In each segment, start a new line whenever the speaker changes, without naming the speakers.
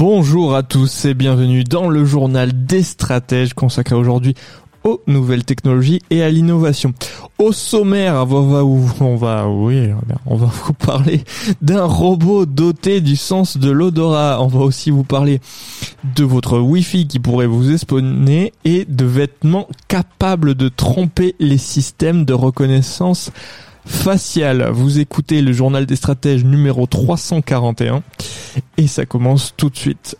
Bonjour à tous et bienvenue dans le journal des stratèges consacré aujourd'hui aux nouvelles technologies et à l'innovation. Au sommaire, on va, on va, oui, on va vous parler d'un robot doté du sens de l'odorat. On va aussi vous parler de votre Wi-Fi qui pourrait vous espionner et de vêtements capables de tromper les systèmes de reconnaissance faciale. Vous écoutez le journal des stratèges numéro 341 et ça commence tout de suite.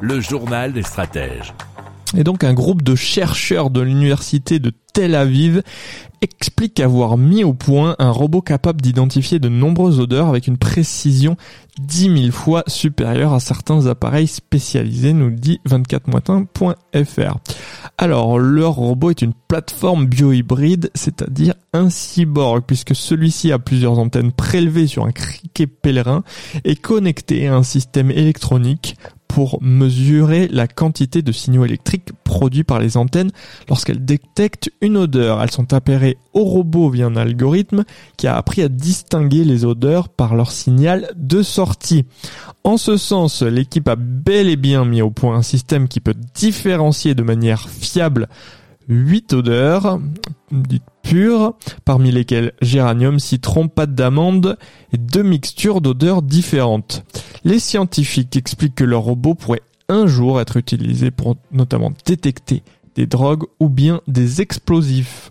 Le journal des stratèges.
Et donc un groupe de chercheurs de l'université de Tel Aviv explique avoir mis au point un robot capable d'identifier de nombreuses odeurs avec une précision 10 000 fois supérieure à certains appareils spécialisés, nous dit 24moitin.fr. Alors, leur robot est une plateforme biohybride, c'est-à-dire un cyborg, puisque celui-ci a plusieurs antennes prélevées sur un criquet pèlerin et connecté à un système électronique pour mesurer la quantité de signaux électriques produits par les antennes lorsqu'elles détectent une odeur. Elles sont appairées au robot via un algorithme qui a appris à distinguer les odeurs par leur signal de sortie. En ce sens, l'équipe a bel et bien mis au point un système qui peut différencier de manière fiable 8 odeurs dites pures, parmi lesquelles géranium, citron, pâte d'amande et deux mixtures d'odeurs différentes. Les scientifiques expliquent que leur robot pourrait un jour être utilisé pour notamment détecter des drogues ou bien des explosifs.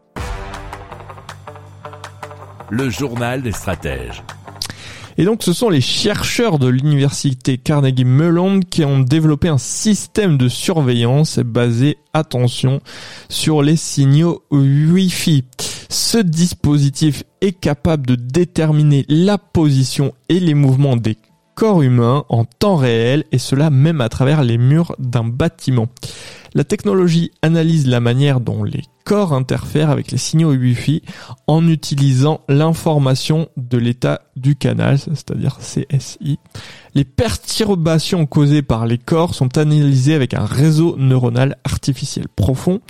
Le journal des stratèges.
Et donc ce sont les chercheurs de l'université Carnegie Mellon qui ont développé un système de surveillance basé, attention, sur les signaux Wi-Fi. Ce dispositif est capable de déterminer la position et les mouvements des corps humains en temps réel et cela même à travers les murs d'un bâtiment. La technologie analyse la manière dont les corps interfèrent avec les signaux Wi-Fi en utilisant l'information de l'état du canal, c'est-à-dire CSI. Les perturbations causées par les corps sont analysées avec un réseau neuronal artificiel profond.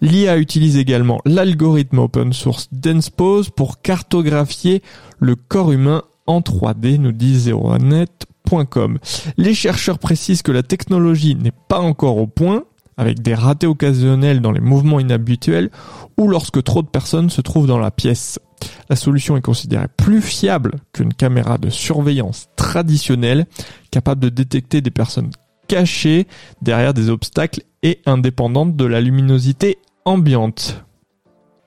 L'IA utilise également l'algorithme open source DensePose pour cartographier le corps humain en 3D, nous dit 01net.com. Les chercheurs précisent que la technologie n'est pas encore au point, avec des ratés occasionnels dans les mouvements inhabituels ou lorsque trop de personnes se trouvent dans la pièce. La solution est considérée plus fiable qu'une caméra de surveillance traditionnelle capable de détecter des personnes cachées derrière des obstacles et indépendantes de la luminosité ambiante.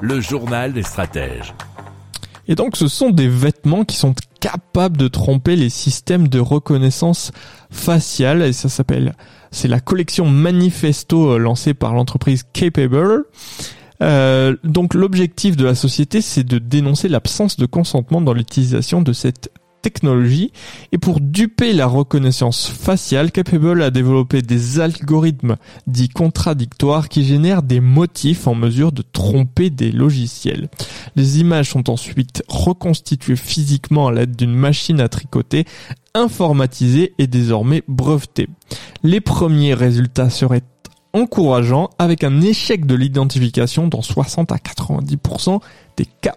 Le journal des stratèges.
Et donc ce sont des vêtements qui sont capables de tromper les systèmes de reconnaissance faciale et ça s'appelle c'est la collection Manifesto euh, lancée par l'entreprise Capable. Euh, donc l'objectif de la société c'est de dénoncer l'absence de consentement dans l'utilisation de cette et pour duper la reconnaissance faciale, Capable a développé des algorithmes dits contradictoires qui génèrent des motifs en mesure de tromper des logiciels. Les images sont ensuite reconstituées physiquement à l'aide d'une machine à tricoter informatisée et désormais brevetée. Les premiers résultats seraient encourageants avec un échec de l'identification dans 60 à 90% des cas.